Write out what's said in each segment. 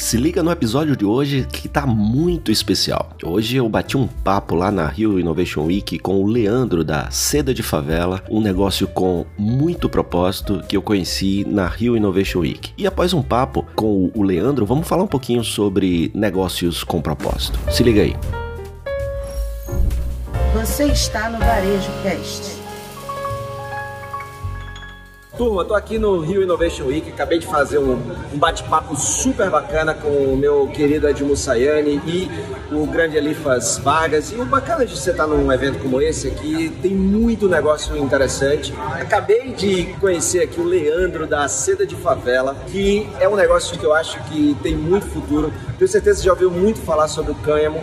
Se liga no episódio de hoje que tá muito especial. Hoje eu bati um papo lá na Rio Innovation Week com o Leandro da Seda de Favela, um negócio com muito propósito que eu conheci na Rio Innovation Week. E após um papo com o Leandro, vamos falar um pouquinho sobre negócios com propósito. Se liga aí. Você está no Varejo Cast. Turma, tô aqui no Rio Innovation Week, acabei de fazer um, um bate-papo super bacana com o meu querido Edmo Sayane e o grande Elifas Vargas. E o bacana de você estar num evento como esse aqui, tem muito negócio interessante. Acabei de conhecer aqui o Leandro da Seda de Favela, que é um negócio que eu acho que tem muito futuro. Tenho certeza que já ouviu muito falar sobre o cânhamo.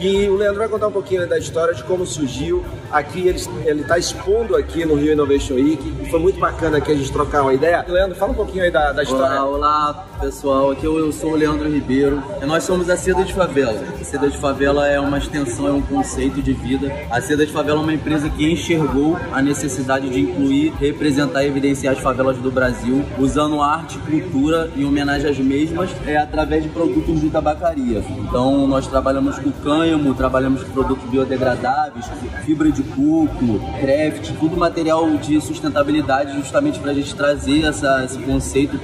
E o Leandro vai contar um pouquinho da história de como surgiu. Aqui ele está expondo aqui no Rio Innovation Week. Foi muito bacana aqui a gente trocar uma ideia. Leandro, fala um pouquinho aí da, da história. Olá, olá pessoal. Aqui eu, eu sou o Leandro Ribeiro. E nós somos a Seda de Favela. A Seda de Favela é uma extensão, é um conceito de vida. A Seda de Favela é uma empresa que enxergou a necessidade de incluir, representar e evidenciar as favelas do Brasil, usando arte e cultura em homenagem às mesmas, é através de produtos de tabacaria. Então nós trabalhamos com cânhamo, trabalhamos com produtos biodegradáveis, fibra de coco, craft, tudo material de sustentabilidade justamente para a gente trazer essa, esse conceito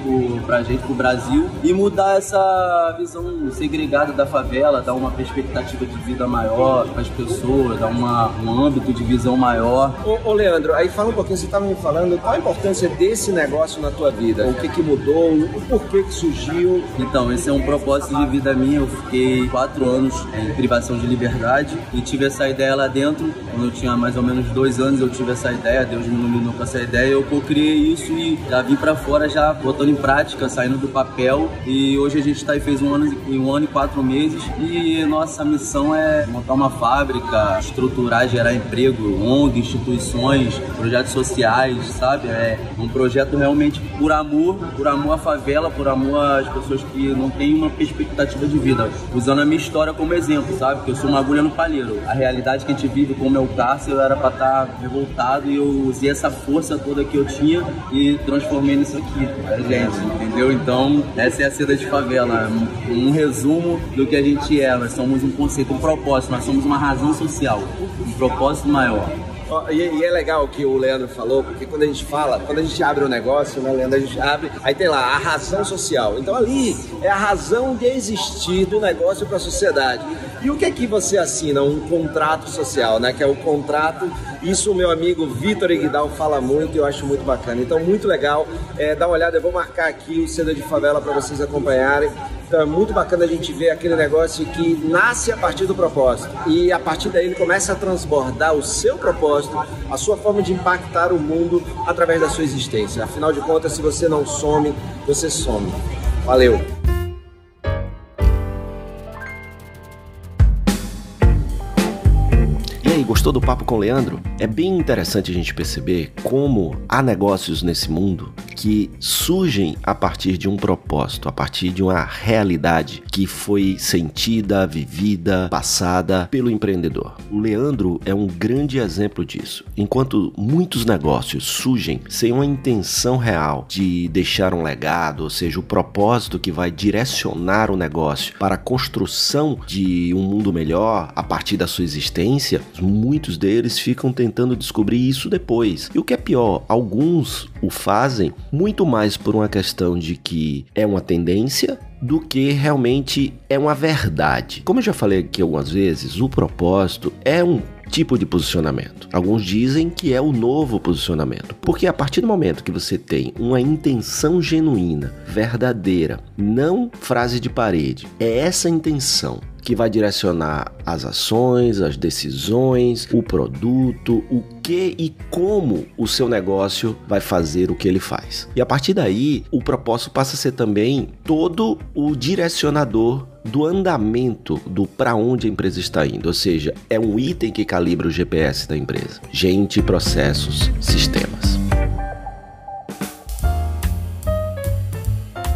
para a gente, para o Brasil e mudar essa visão segregada da favela, dar uma perspectiva de vida maior para as pessoas, dar uma, um âmbito de visão maior. Ô, ô Leandro, aí fala um pouquinho, você estava me falando qual a importância desse negócio na tua vida, o que que mudou, o porquê que surgiu. Então, esse é um propósito de vida minha, eu fiquei quatro anos em privação de liberdade e tive essa ideia lá dentro. Quando eu tinha mais ou menos dois anos, eu tive essa ideia, Deus me iluminou com essa ideia. Eu co-criei isso e já vim para fora, já botando em prática, saindo do papel. E hoje a gente está aí, fez um ano, um ano e quatro meses. E nossa missão é montar uma fábrica, estruturar, gerar emprego, ONG, instituições, projetos sociais, sabe? É um projeto realmente por amor, por amor à favela, por amor às pessoas que não têm uma perspectiva de vida. Usando a minha história como exemplo, sabe? Porque eu sou uma agulha no palheiro. A realidade que a gente vive com o meu cárcere, eu era pra estar tá revoltado e eu usei essa força toda que eu tinha e transformei nisso aqui, pra gente, entendeu? Então, essa é a seda de favela. Um, um resumo do que a gente é. Nós somos um conceito, um propósito, nós somos uma razão social, um propósito maior. E, e, é legal o que o Leandro falou, porque quando a gente fala, quando a gente abre um negócio, né, Leandro, a gente abre, aí tem lá a razão social. Então ali é a razão de existir do negócio para a sociedade. E o que é que você assina? Um contrato social, né? Que é o contrato. Isso o meu amigo Vitor Iguidal fala muito e eu acho muito bacana. Então, muito legal. É, dá uma olhada, eu vou marcar aqui o Seda de Favela para vocês acompanharem. Então é muito bacana a gente ver aquele negócio que nasce a partir do propósito e a partir daí ele começa a transbordar o seu propósito, a sua forma de impactar o mundo através da sua existência. Afinal de contas, se você não some, você some. Valeu! Gostou do papo com o Leandro? É bem interessante a gente perceber como há negócios nesse mundo que surgem a partir de um propósito, a partir de uma realidade que foi sentida, vivida, passada pelo empreendedor. O Leandro é um grande exemplo disso. Enquanto muitos negócios surgem sem uma intenção real de deixar um legado, ou seja, o propósito que vai direcionar o negócio para a construção de um mundo melhor a partir da sua existência, muitos deles ficam tentando descobrir isso depois. E o que é pior, alguns o fazem muito mais por uma questão de que é uma tendência do que realmente é uma verdade. Como eu já falei aqui algumas vezes, o propósito é um tipo de posicionamento. Alguns dizem que é o novo posicionamento, porque a partir do momento que você tem uma intenção genuína, verdadeira, não frase de parede, é essa intenção que vai direcionar as ações, as decisões, o produto, o que e como o seu negócio vai fazer o que ele faz. E a partir daí, o propósito passa a ser também todo o direcionador do andamento do para onde a empresa está indo, ou seja, é um item que calibra o GPS da empresa. Gente, processos, sistemas.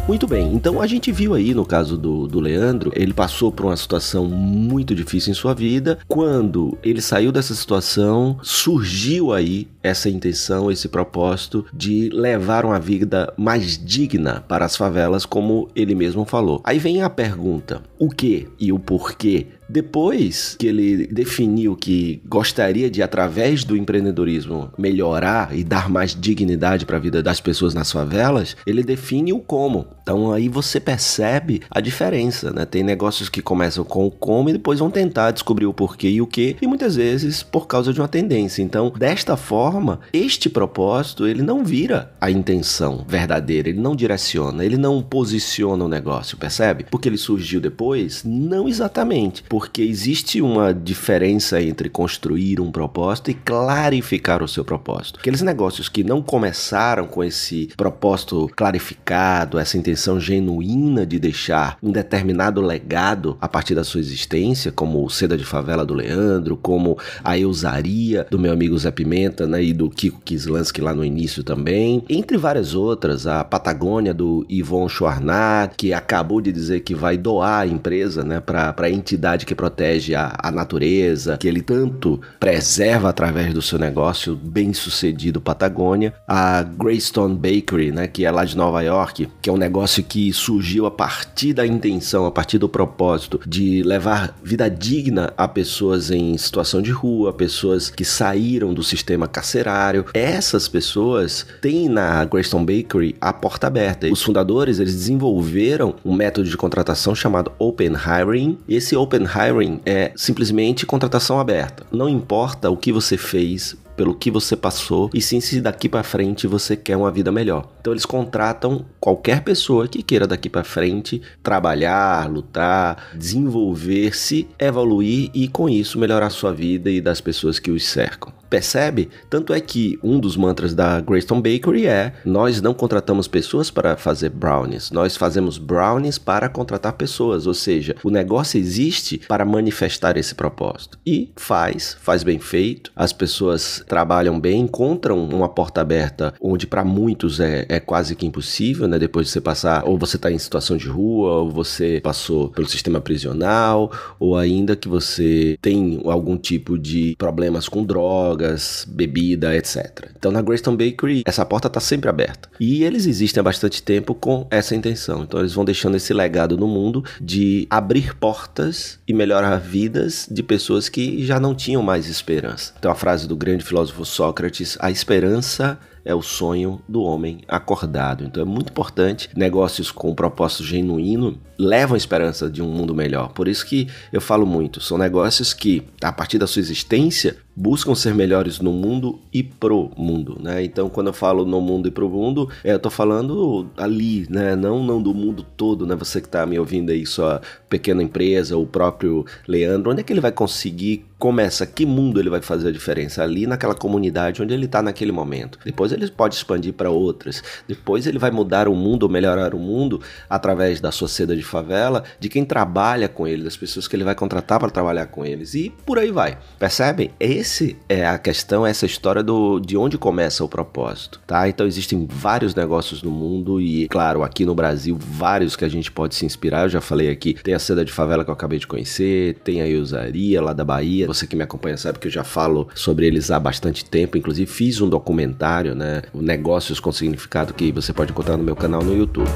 Muito bem, então a gente viu aí no caso do, do Leandro, ele passou por uma situação muito difícil em sua vida. Quando ele saiu dessa situação, surgiu aí essa intenção, esse propósito de levar uma vida mais digna para as favelas, como ele mesmo falou. Aí vem a pergunta: o que e o porquê depois que ele definiu que gostaria de, através do empreendedorismo, melhorar e dar mais dignidade para a vida das pessoas nas favelas, ele define o como. Então aí você percebe a diferença, né? Tem negócios que começam com o como e depois vão tentar descobrir o porquê e o que, e muitas vezes por causa de uma tendência. Então, desta forma, este propósito ele não vira a intenção verdadeira, ele não direciona, ele não posiciona o negócio, percebe? Porque ele surgiu depois? Não exatamente. Por porque existe uma diferença entre construir um propósito e clarificar o seu propósito. Aqueles negócios que não começaram com esse propósito clarificado, essa intenção genuína de deixar um determinado legado a partir da sua existência, como o Seda de Favela do Leandro, como a Eusaria do meu amigo Zé Pimenta, né, e do Kiko Kislansky lá no início também, entre várias outras, a Patagônia do Yvon Chouarnat, que acabou de dizer que vai doar a empresa, né, para a entidade que protege a, a natureza, que ele tanto preserva através do seu negócio bem sucedido Patagônia, a Greystone Bakery, né, que é lá de Nova York, que é um negócio que surgiu a partir da intenção, a partir do propósito de levar vida digna a pessoas em situação de rua, pessoas que saíram do sistema carcerário. Essas pessoas têm na Greystone Bakery a porta aberta. Os fundadores, eles desenvolveram um método de contratação chamado Open Hiring. Esse Open Hiring é simplesmente contratação aberta. Não importa o que você fez, pelo que você passou e sim se daqui para frente você quer uma vida melhor. Então eles contratam qualquer pessoa que queira daqui para frente trabalhar, lutar, desenvolver-se, evoluir e com isso melhorar sua vida e das pessoas que os cercam. Percebe? Tanto é que um dos mantras da Greystone Bakery é: nós não contratamos pessoas para fazer brownies, nós fazemos brownies para contratar pessoas, ou seja, o negócio existe para manifestar esse propósito. E faz, faz bem feito, as pessoas trabalham bem, encontram uma porta aberta onde para muitos é, é quase que impossível, né? Depois de você passar, ou você está em situação de rua, ou você passou pelo sistema prisional, ou ainda que você tem algum tipo de problemas com drogas drogas, bebida, etc. Então na Greystone Bakery essa porta está sempre aberta. E eles existem há bastante tempo com essa intenção. Então eles vão deixando esse legado no mundo de abrir portas e melhorar vidas de pessoas que já não tinham mais esperança. Então a frase do grande filósofo Sócrates, a esperança é o sonho do homem acordado. Então é muito importante. Negócios com propósito genuíno levam a esperança de um mundo melhor. Por isso que eu falo muito, são negócios que, a partir da sua existência, buscam ser melhores no mundo e pro mundo, né? Então, quando eu falo no mundo e pro mundo, é, eu tô falando ali, né? Não, não do mundo todo, né? Você que tá me ouvindo aí, sua pequena empresa, o próprio Leandro, onde é que ele vai conseguir começa, que mundo ele vai fazer a diferença? Ali naquela comunidade onde ele está naquele momento. Depois ele pode expandir para outras. Depois ele vai mudar o mundo ou melhorar o mundo através da sua seda de favela, de quem trabalha com ele, das pessoas que ele vai contratar para trabalhar com eles. E por aí vai. Percebem? Esse é a questão, essa história do, de onde começa o propósito, tá? Então existem vários negócios no mundo e, claro, aqui no Brasil, vários que a gente pode se inspirar. Eu já falei aqui, tem a seda de favela que eu acabei de conhecer, tem a Eusaria lá da Bahia, você que me acompanha sabe que eu já falo sobre eles há bastante tempo. Inclusive fiz um documentário, né? Negócios com Significado que você pode encontrar no meu canal no YouTube.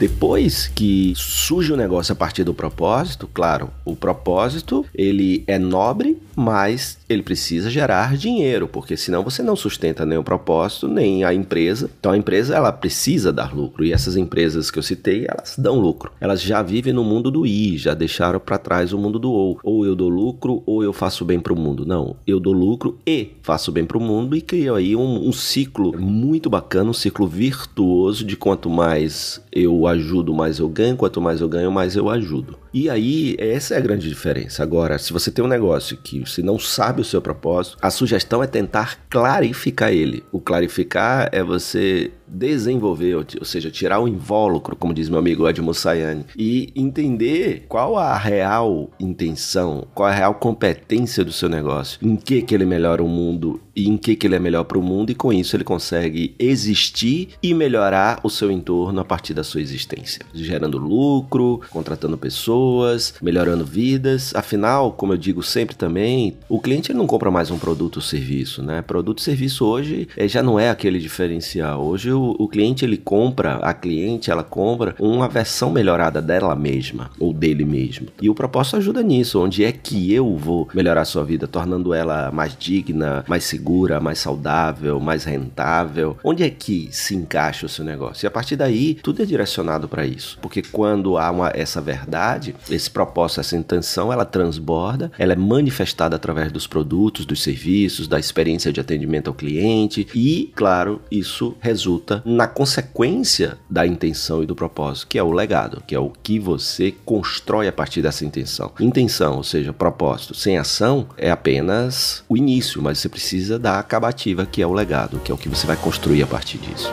Depois que surge o negócio a partir do propósito, claro, o propósito ele é nobre, mas ele precisa gerar dinheiro, porque senão você não sustenta nem o propósito, nem a empresa. Então a empresa ela precisa dar lucro e essas empresas que eu citei, elas dão lucro. Elas já vivem no mundo do i, já deixaram para trás o mundo do ou. Ou eu dou lucro ou eu faço bem para o mundo. Não, eu dou lucro e faço bem para o mundo e crio aí um, um ciclo muito bacana, um ciclo virtuoso de quanto mais eu ajudo, mais eu ganho, quanto mais eu ganho, mais eu ajudo. E aí, essa é a grande diferença. Agora, se você tem um negócio que você não sabe o seu propósito, a sugestão é tentar clarificar ele. O clarificar é você desenvolver, ou seja, tirar o invólucro, como diz meu amigo Edmo Sayane, e entender qual a real intenção, qual a real competência do seu negócio, em que que ele melhora o mundo e em que, que ele é melhor para o mundo, e com isso ele consegue existir e melhorar o seu entorno a partir da sua existência, gerando lucro, contratando pessoas, melhorando vidas. Afinal, como eu digo sempre também, o cliente não compra mais um produto ou serviço, né? Produto e serviço hoje é, já não é aquele diferencial. Hoje o, cliente ele compra, a cliente ela compra uma versão melhorada dela mesma ou dele mesmo. E o propósito ajuda nisso, onde é que eu vou melhorar a sua vida, tornando ela mais digna, mais segura segura, mais saudável, mais rentável? Onde é que se encaixa o seu negócio? E a partir daí, tudo é direcionado para isso. Porque quando há uma, essa verdade, esse propósito, essa intenção, ela transborda, ela é manifestada através dos produtos, dos serviços, da experiência de atendimento ao cliente e, claro, isso resulta na consequência da intenção e do propósito, que é o legado, que é o que você constrói a partir dessa intenção. Intenção, ou seja, propósito, sem ação é apenas o início, mas você precisa da acabativa, que é o legado, que é o que você vai construir a partir disso.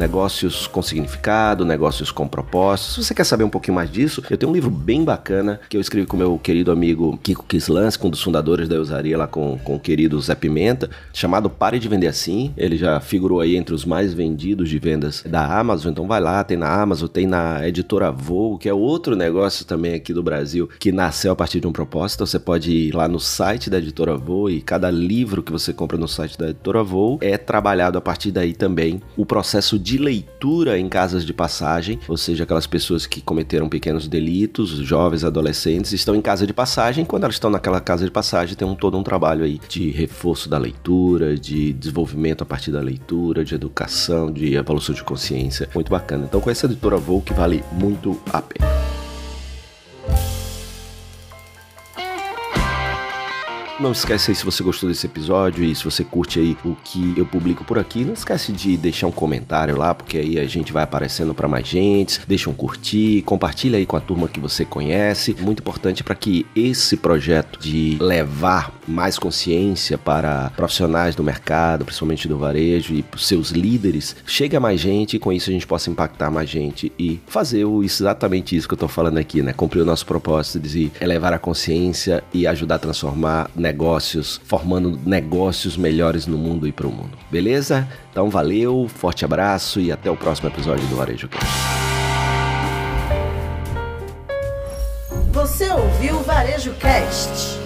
Negócios com significado, negócios com propósito. Se você quer saber um pouquinho mais disso, eu tenho um livro bem bacana que eu escrevi com meu querido amigo Kiko Kislans, um dos fundadores da Usaria lá com, com o querido Zé Pimenta, chamado Pare de Vender Assim. Ele já figurou aí entre os mais vendidos de vendas da Amazon, então vai lá, tem na Amazon, tem na editora Voo, que é outro negócio também aqui do Brasil que nasceu a partir de um propósito. Você pode ir lá no site da editora Voo e cada livro que você compra no site da editora Voo é trabalhado a partir daí também o processo de de leitura em casas de passagem, ou seja, aquelas pessoas que cometeram pequenos delitos, jovens, adolescentes, estão em casa de passagem. Quando elas estão naquela casa de passagem, tem um, todo um trabalho aí de reforço da leitura, de desenvolvimento a partir da leitura, de educação, de evolução de consciência. Muito bacana. Então, com essa editora Vou que vale muito a pena. Não esquece aí se você gostou desse episódio e se você curte aí o que eu publico por aqui, não esquece de deixar um comentário lá, porque aí a gente vai aparecendo para mais gente. Deixa um curtir, compartilha aí com a turma que você conhece. Muito importante para que esse projeto de levar mais consciência para profissionais do mercado, principalmente do varejo e seus líderes, chegue a mais gente e com isso a gente possa impactar mais gente e fazer exatamente isso que eu tô falando aqui, né? Cumprir o nosso propósito de elevar a consciência e ajudar a transformar né, negócios, formando negócios melhores no mundo e para o mundo. Beleza? Então valeu, forte abraço e até o próximo episódio do Varejo Cast. Você ouviu o Varejo Cast?